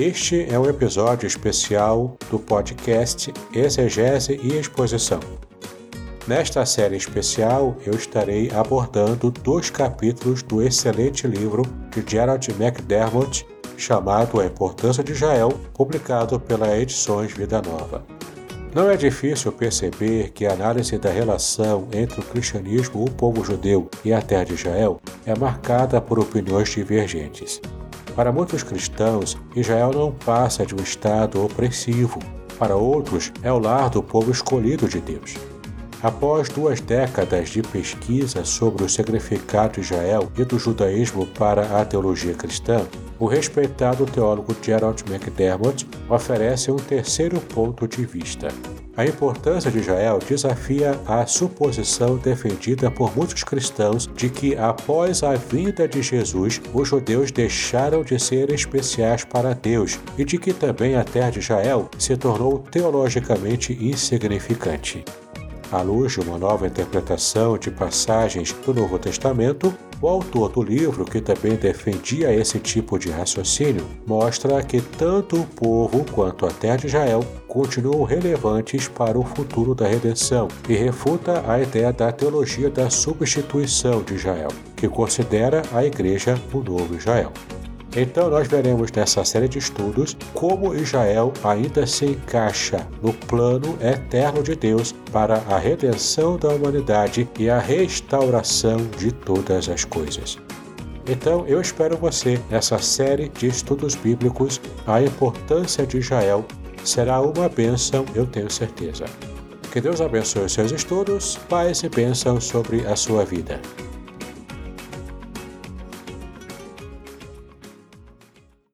Este é um episódio especial do podcast Exegese e Exposição. Nesta série especial, eu estarei abordando dois capítulos do excelente livro de Gerald McDermott chamado A Importância de Israel, publicado pela Edições Vida Nova. Não é difícil perceber que a análise da relação entre o cristianismo, o povo judeu e a terra de Israel é marcada por opiniões divergentes. Para muitos cristãos, Israel não passa de um estado opressivo. Para outros, é o lar do povo escolhido de Deus. Após duas décadas de pesquisa sobre o significado de Israel e do judaísmo para a teologia cristã, o respeitado teólogo Gerald McDermott oferece um terceiro ponto de vista. A importância de Israel desafia a suposição defendida por muitos cristãos de que, após a vinda de Jesus, os judeus deixaram de ser especiais para Deus e de que também a terra de Israel se tornou teologicamente insignificante. À luz de uma nova interpretação de passagens do Novo Testamento, o autor do livro, que também defendia esse tipo de raciocínio, mostra que tanto o povo quanto a terra de Israel continuam relevantes para o futuro da redenção e refuta a ideia da teologia da substituição de Israel, que considera a igreja o novo Israel. Então, nós veremos nessa série de estudos como Israel ainda se encaixa no plano eterno de Deus para a redenção da humanidade e a restauração de todas as coisas. Então, eu espero você nessa série de estudos bíblicos. A importância de Israel será uma bênção, eu tenho certeza. Que Deus abençoe os seus estudos, paz e bênção sobre a sua vida.